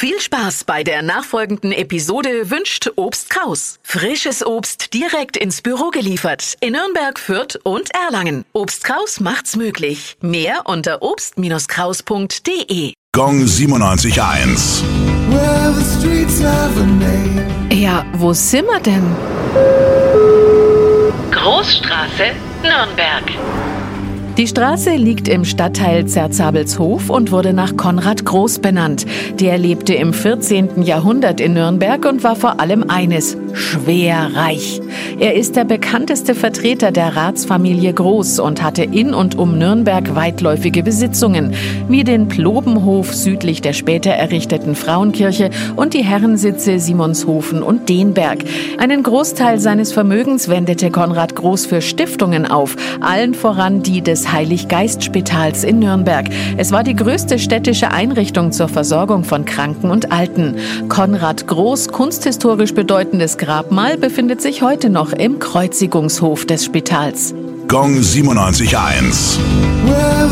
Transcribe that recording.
Viel Spaß bei der nachfolgenden Episode wünscht Obst Kraus. Frisches Obst direkt ins Büro geliefert in Nürnberg, Fürth und Erlangen. Obst Kraus macht's möglich. Mehr unter obst-kraus.de. Gong 97.1. Well, the streets have a name. Ja, wo sind wir denn? Großstraße, Nürnberg. Die Straße liegt im Stadtteil Zerzabelshof und wurde nach Konrad Groß benannt. Der lebte im 14. Jahrhundert in Nürnberg und war vor allem eines, schwer reich. Er ist der bekannteste Vertreter der Ratsfamilie Groß und hatte in und um Nürnberg weitläufige Besitzungen, wie den Plobenhof südlich der später errichteten Frauenkirche und die Herrensitze Simonshofen und Denberg. Einen Großteil seines Vermögens wendete Konrad Groß für Stiftungen auf, allen voran die des Heiliggeistspitals in Nürnberg. Es war die größte städtische Einrichtung zur Versorgung von Kranken und Alten. Konrad Groß, kunsthistorisch bedeutendes Grabmal, befindet sich heute noch im Kreuzigungshof des Spitals. Gong 97.1. Well,